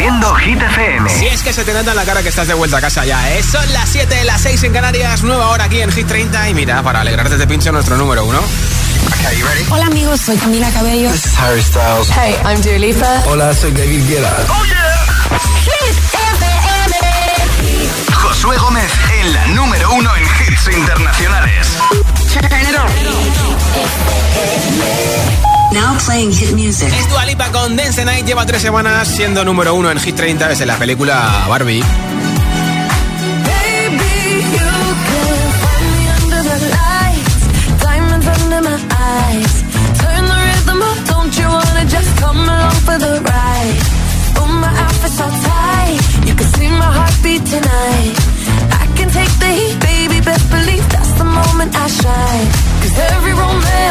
Haciendo Hit FM. Si es que se te nota en la cara que estás de vuelta a casa ya, ¿eh? Son las 7, las 6 en Canarias, nueva hora aquí en Hit 30 y mira, para alegrarte de pincho nuestro número uno. Hola amigos, soy Camila Cabello. This is Harry Styles. Hey, I'm Dua Lipa. Hola, soy David Guetta. ¡Oh, yeah! Hit FM. Josué Gómez en la número uno en hits internacionales. Now playing hit music. Es Dua Lipa con Dance Night. Lleva tres semanas siendo número uno en Hit 30 desde la película Barbie. Turn the rhythm up, don't you wanna just come along for the ride? My outfit's so tight, you can see my heartbeat tonight. I can take the heat, baby, best believe that's the moment I shine.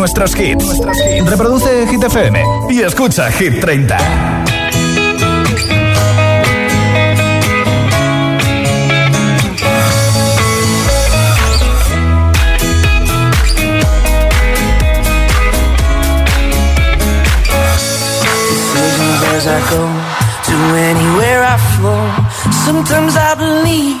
nuestros hits. Reproduce Hit FM y escucha Hit 30. Decisions as I go to anywhere I flow. Sometimes I believe,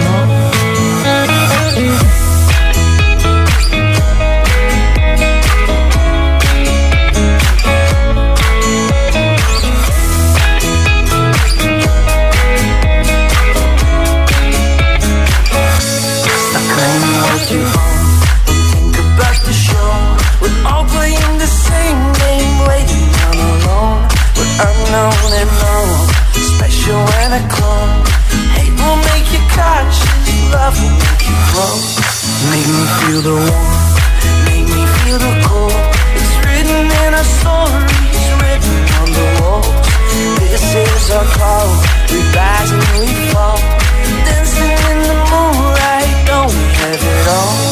Known and known, Special when a clone. Hate will make you conscious, love will make you grow. Make me feel the warmth, make me feel the cold. It's written in our stories, written on the walls. This is our call. We rise and we fall. Dancing in the moonlight, don't we have it all.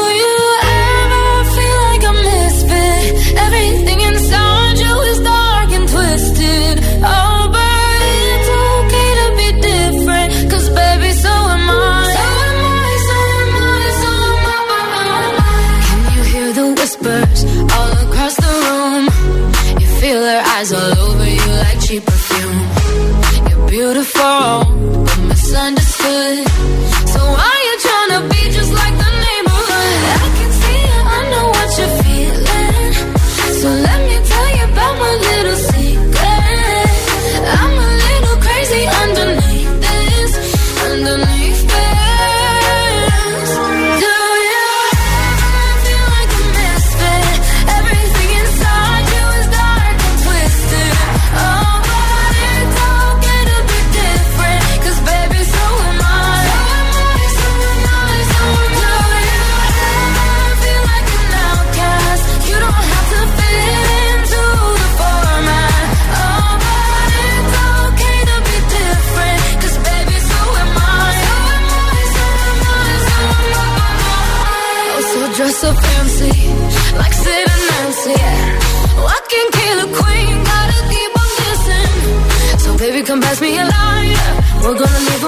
We're gonna leave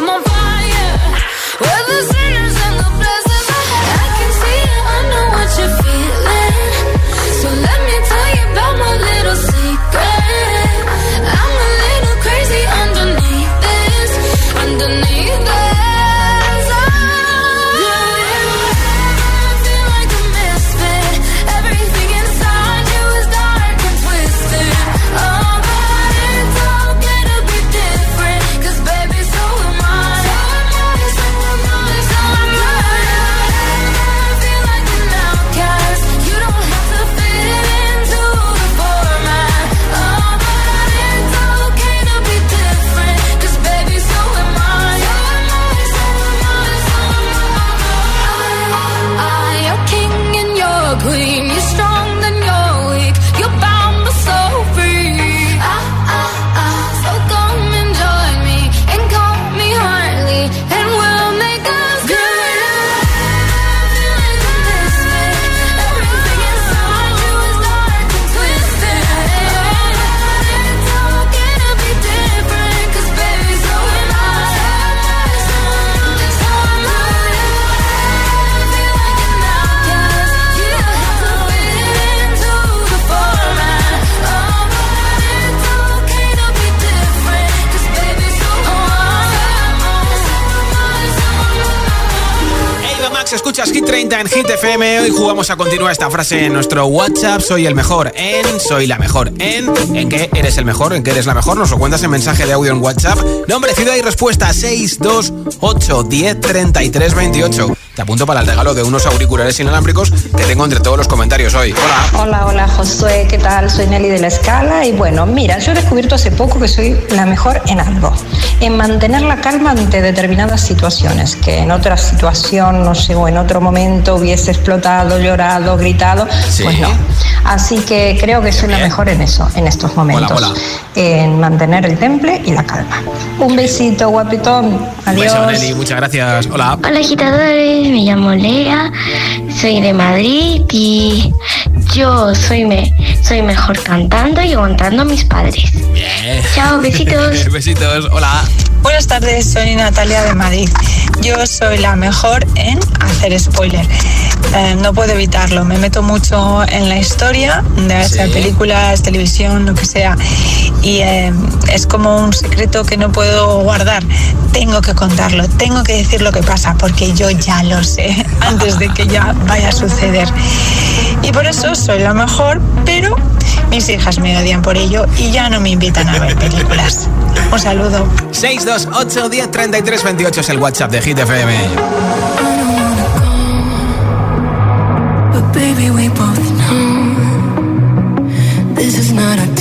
Hit FM. Hoy jugamos a continuar esta frase en nuestro WhatsApp. Soy el mejor en, soy la mejor en. ¿En qué eres el mejor? ¿En qué eres la mejor? Nos lo cuentas en mensaje de audio en WhatsApp. Nombre, ciudad y respuesta 628 10 33 28. Te apunto para el regalo de unos auriculares inalámbricos que tengo entre todos los comentarios hoy. Hola. Hola, hola Josué, ¿qué tal? Soy Nelly de la Escala y bueno, mira, yo he descubierto hace poco que soy la mejor en algo, en mantener la calma ante determinadas situaciones, que en otra situación, no sé, o en otro momento hubiese explotado, llorado, gritado, Sí. pues no. Así que creo que soy la mejor en eso, en estos momentos, Hola, hola. en mantener el temple y la calma. Un besito, guapetón, Un adiós. beso, Nelly, muchas gracias. Hola. Hola agitadores, me llamo Lea, soy de Madrid y yo soy, me, soy mejor cantando y aguantando a mis padres. Bien. Chao, besitos. Besitos. Hola. Buenas tardes, soy Natalia de Madrid. Yo soy la mejor en hacer spoiler. Eh, no puedo evitarlo, me meto mucho en la historia, de Sí. sea películas, televisión, lo que sea. Y eh, es como un secreto que no puedo guardar. Tengo que contarlo, tengo que decir lo que pasa, porque yo ya lo sé antes de que ya vaya a suceder. Y por eso soy la mejor, pero mis hijas me odian por ello y ya no me invitan a ver películas. Un saludo. 628 10 33 28 es el WhatsApp de Hit FM. baby, we both know this is not a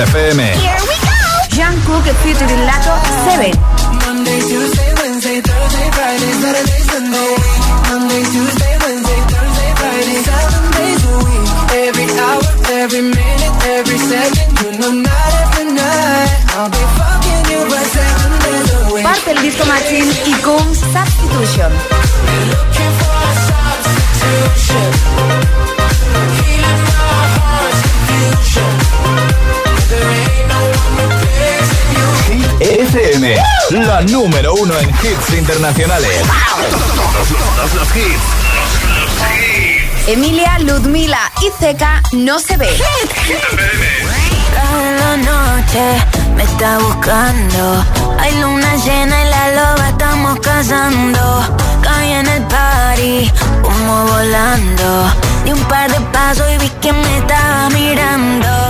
FM. Here we go. Jungkook featuring Lato 7. Monday, Tuesday, Wednesday, Thursday, Friday, Saturday, Sunday. Monday, Tuesday, Wednesday, Thursday, Friday, seven days a week. Every hour, every minute, every second, you know, night after night. I'll be fucking you for seven days a week. Parte el disco Machine y Combs Substitution. FM, la número uno en hits internacionales. Todos los hits. Emilia, Ludmila y Zeka no se ve. Cada noche me está buscando. Hay luna llena y la loba estamos cazando. Caí en el party, humo volando. Di un par de pasos y vi que me estaba mirando.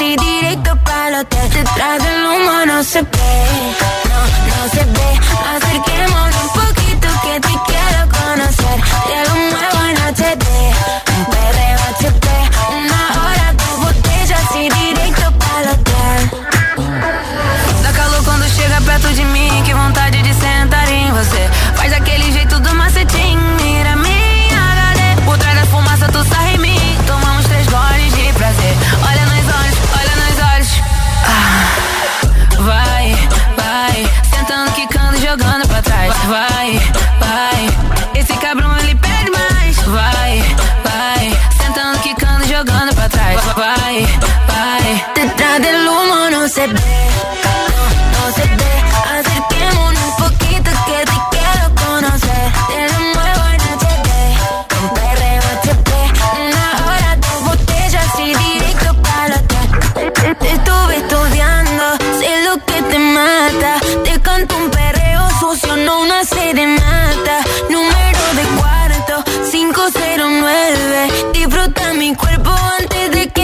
y directo para el hotel. Detrás del humo no se ve. No, no se ve. Acerquémonos un poquito que te quiero conocer. Te serenata. Número de cuarto, 509. Disfruta mi cuerpo antes de que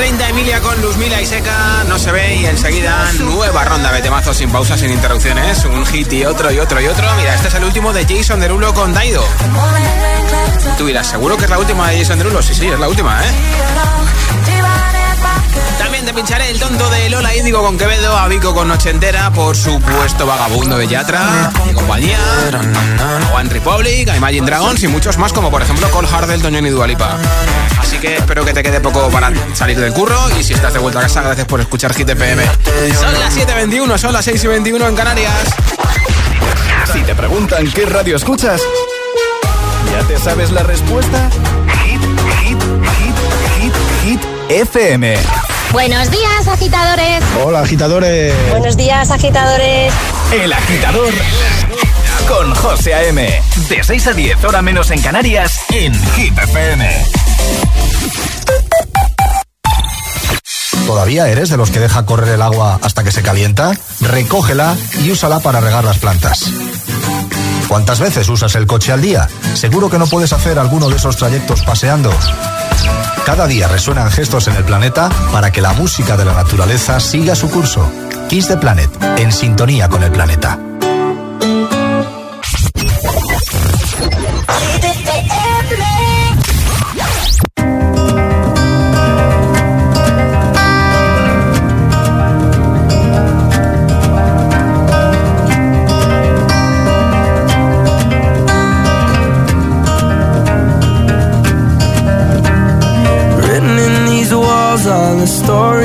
30, Emilia con Luzmila y Seca no se ve y enseguida nueva ronda de temazos sin pausas, sin interrupciones, un hit y otro y otro y otro. Mira, este es el último de Jason Derulo con Daido. Tú dirás, ¿seguro que es la última de Jason Derulo? Sí, sí, es la última, ¿eh? También te pincharé el tonto de Lola Índigo con Quevedo, a Vico con Noche Entera, por supuesto Vagabundo de Yatra y compañía, One Republic, a Imagine Dragons y muchos más como por ejemplo Cole Hardel, Toñón y Dualipa. Así que espero que te quede poco para salir del curro y si estás de vuelta a casa, gracias por escuchar FM. Son las 7.21, son las 6 y 21 en Canarias. Si te preguntan qué radio escuchas, ¿ya te sabes la respuesta? Hit, hit, hit, hit, hit, FM. Buenos días, agitadores. Hola, agitadores. Buenos días, agitadores. El agitador con José A.M. De 6 a 10, hora menos en Canarias, en Hit FM. ¿Todavía eres de los que deja correr el agua hasta que se calienta? Recógela y úsala para regar las plantas. ¿Cuántas veces usas el coche al día? Seguro que no puedes hacer alguno de esos trayectos paseando. Cada día resuenan gestos en el planeta para que la música de la naturaleza siga su curso. Kiss the Planet, en sintonía con el planeta.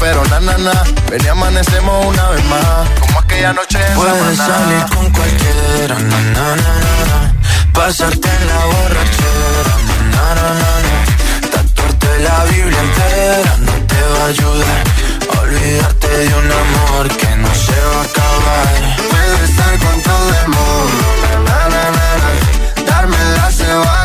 pero na na na. Ven y amanecemos una vez más, como aquella noche en Puedes salir con cualquiera, na na na na. na, Pasarte en la borrachera, na na na na. na. Tatuarte la Biblia entera no te va a ayudar. Olvidarte de un amor que no se va a acabar. Puedes estar con todo el na na na na. na. Darme la cebada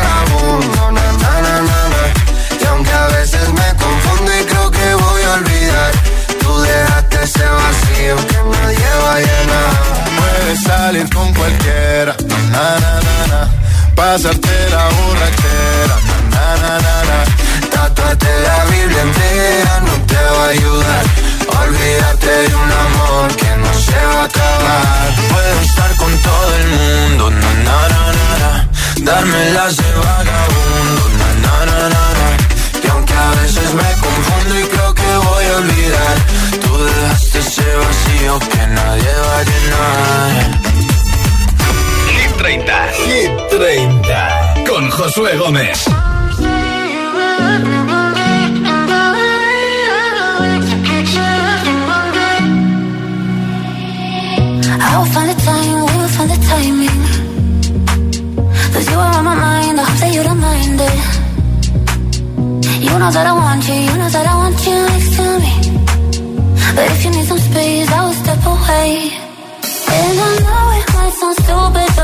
salir con cualquiera. Na, na, na, na. Pasarte la borrachera. Na, na, na, na. La Biblia entera no te va a ayudar. Olvídate de un amor que no se va a acabar. Puedo estar con todo el mundo. Na, na, na, na, na. Darme las de vagabundo. Na, na, na, na, na. Aunque a veces me confundo y creo que voy a olvidar, tú dejaste ese vacío que nadie va a llenar. Hit 30. Hit 30. Con Josué Gómez. I will find the time, we will find the timing. Cause you are on my mind, I hope that you don't mind it. You know that I want you, you know that I want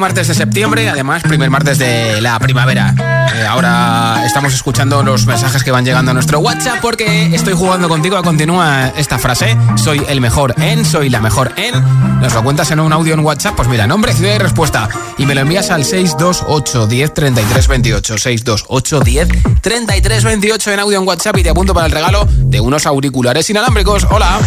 martes de septiembre, además primer martes de la primavera. Eh, ahora estamos escuchando los mensajes que van llegando a nuestro WhatsApp porque estoy jugando contigo. A continúa esta frase, soy el mejor en, soy la mejor en. Nos lo cuentas en un audio en WhatsApp, pues mira, nombre, ciudad y respuesta. Y me lo envías al 628 10 33 28, 628 10 33 28 en audio en WhatsApp y te apunto para el regalo de unos auriculares inalámbricos. Hola.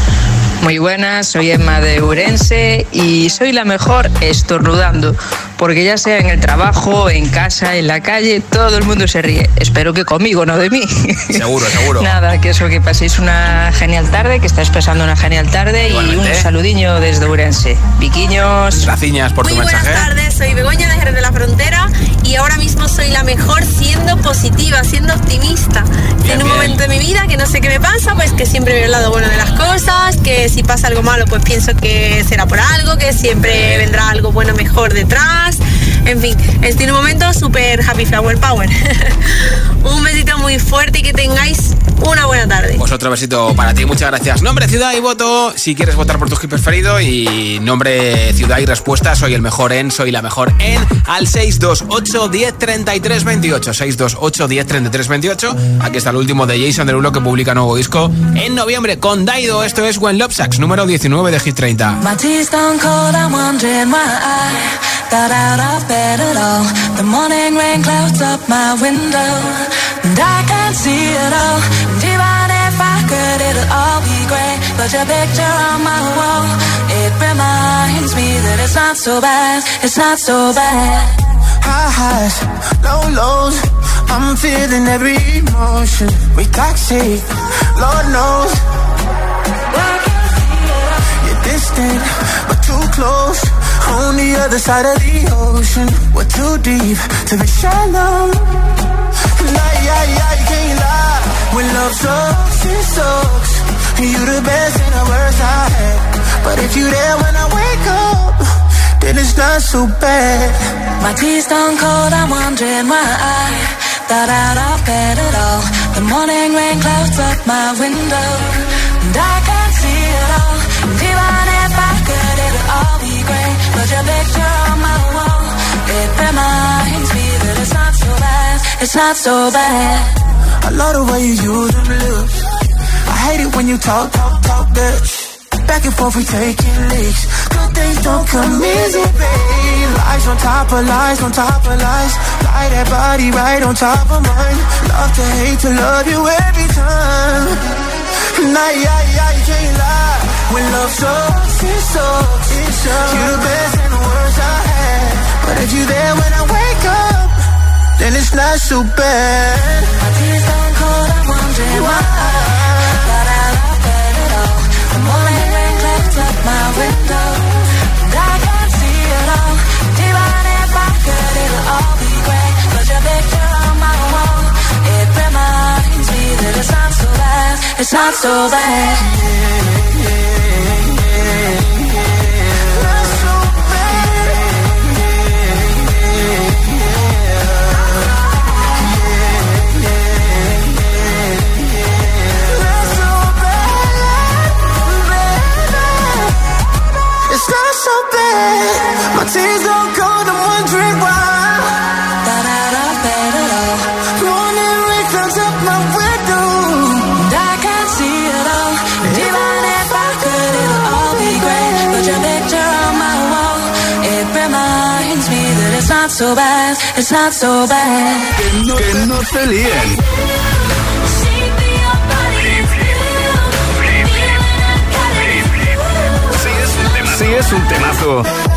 Muy buenas, soy Emma de Urense y soy la mejor estornudando, porque ya sea en el trabajo, en casa, en la calle, todo el mundo se ríe. Espero que conmigo, no de mí. Seguro, seguro. Nada, que eso, que paséis una genial tarde, que estáis pasando una genial tarde y un saludiño desde Urense. Viquiños. Gracias por tu Muy mensaje. buenas tardes, soy Begoña de Jerez de la Frontera y ahora mismo soy la mejor siendo positiva, siendo optimista. en un momento de mi vida que no sé qué me pasa, pues que siempre veo el lado bueno de las cosas, que si pasa algo malo pues pienso que será por algo, que siempre vendrá algo bueno mejor detrás. En fin, estoy en un momento súper happy flower power. Un besito muy fuerte y que tengáis una buena tarde. Pues otro besito para ti, muchas gracias. Nombre, ciudad y voto si quieres votar por tu hit preferido y nombre, ciudad y respuesta, soy el mejor en, soy la mejor en, al 628 10 33 28. 628 10 33 28. Aquí está el último de Jason Derulo que publica nuevo disco en noviembre con Daido. Esto es When Love Sucks, número 19 de Hit 30. I bed at all. The morning rain clouds up my window, and I can't see it all. And even if I could, it'll all be great. But your picture on my wall, it reminds me that it's not so bad, it's not so bad. High highs, low lows. I'm feeling every emotion. We toxic, Lord knows. You're distant, too close. On the other side of the ocean, we're too deep to be shallow. Nah, yeah, yeah, you can't lie. When love sucks, it sucks. You the best and the worst I had. But if you there when I wake up, then it's not so bad. My tea's stone cold, I'm wondering why I got out of bed at all. The morning rain clouds up my window, and I can't see it all. And even if I could, it'll all be great. But your picture on my wall, it reminds me that it's not so bad, it's not so bad. I love the way you use them lips. I hate it when you talk, talk, talk sh- Back and forth, we taking leaks. Good things don't come easy, babe. Lies on top of lies, on top of lies. Lie that body right on top of mine. Love to hate to love you every time. Nah, yeah, yeah, you can't lie. When love sucks, it sucks. It sucks. You the best and the worst I had. But if you're there when I wake up, then it's not so bad. My tea's stone cold, I'm wondering why I got out of bed at all. The morning rain clouds up my window, and I can't see it all. Even if I could, it'll all be great. But your picture on my wall, it reminds me that it's not so bad, it's not so bad. It's not so bad. My tears don't cold, I'm wondering why. Not so bad, it's not so bad. Que no, que no te líen. Temazo. Sí es un temazo.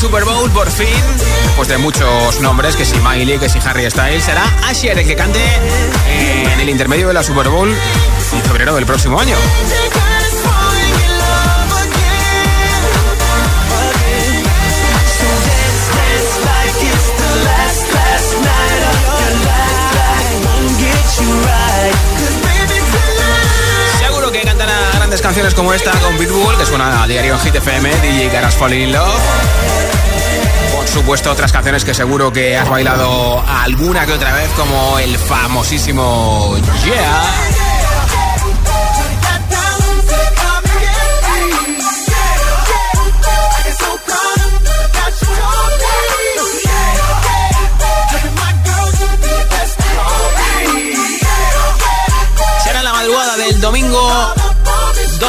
Super Bowl, por fin. Pues de muchos nombres, que si Miley, que si Harry Styles, será Asher el que cante en el intermedio de la Super Bowl en febrero del próximo año. grandes canciones como esta con Pitbull, que suena a diario en Hit FM, DJ Garas Falling in Love. Supuesto, otras canciones que seguro que has bailado alguna que otra vez, como el famosísimo Yeah. Domingo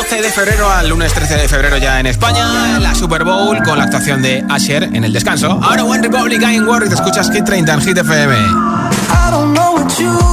12 de febrero al lunes 13 de febrero ya en España, la Super Bowl con la actuación de Asher en el descanso. Ahora One Republic in War y te escuchas Hit 30 en Hit FM. I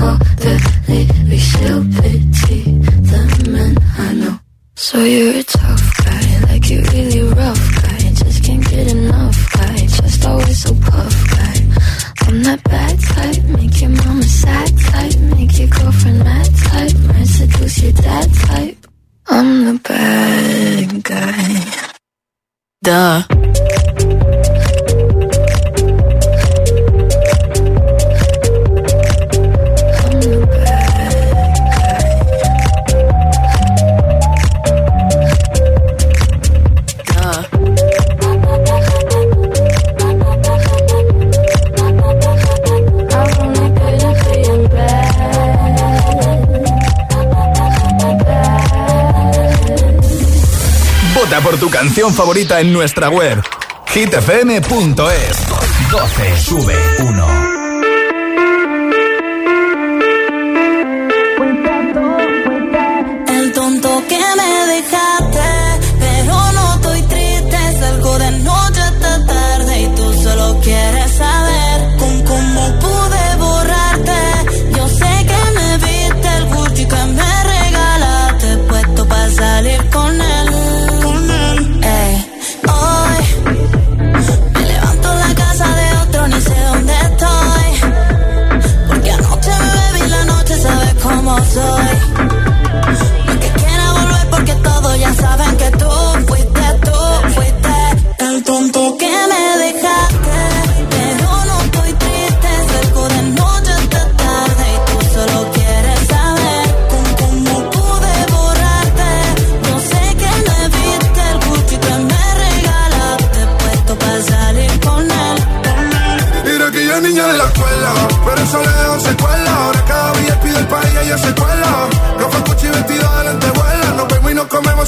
all the lyrics stupid favorita en nuestra web hitfm.es. 12 sube 1.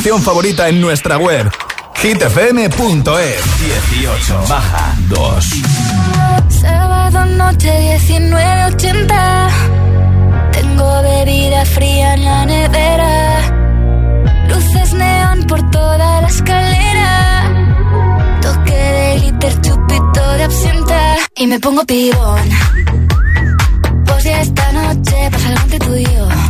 Canción favorita en nuestra web hitfm.es 18 baja 2 Sábado noche 1980 Tengo bebida fría en la nevera. Luces neón por toda la escalera. Toque de glitter, chupito de absenta. Y me pongo pibón. Pues ya esta noche pasa algo entre tú y yo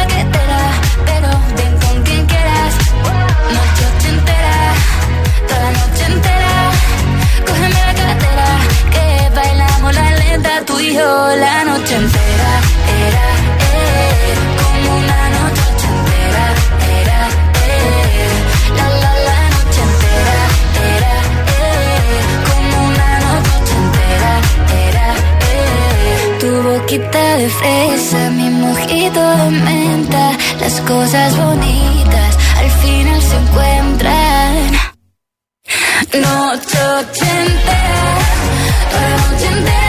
y yo la noche entera Era, eh, como una noche ochentera Era, eh, la la la noche entera Era, eh, como una noche ochentera Era, eh, tu boquita de fresa, mi mojito de menta Las cosas bonitas al final se encuentran. Noche la noche entera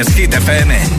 es, Hit FM.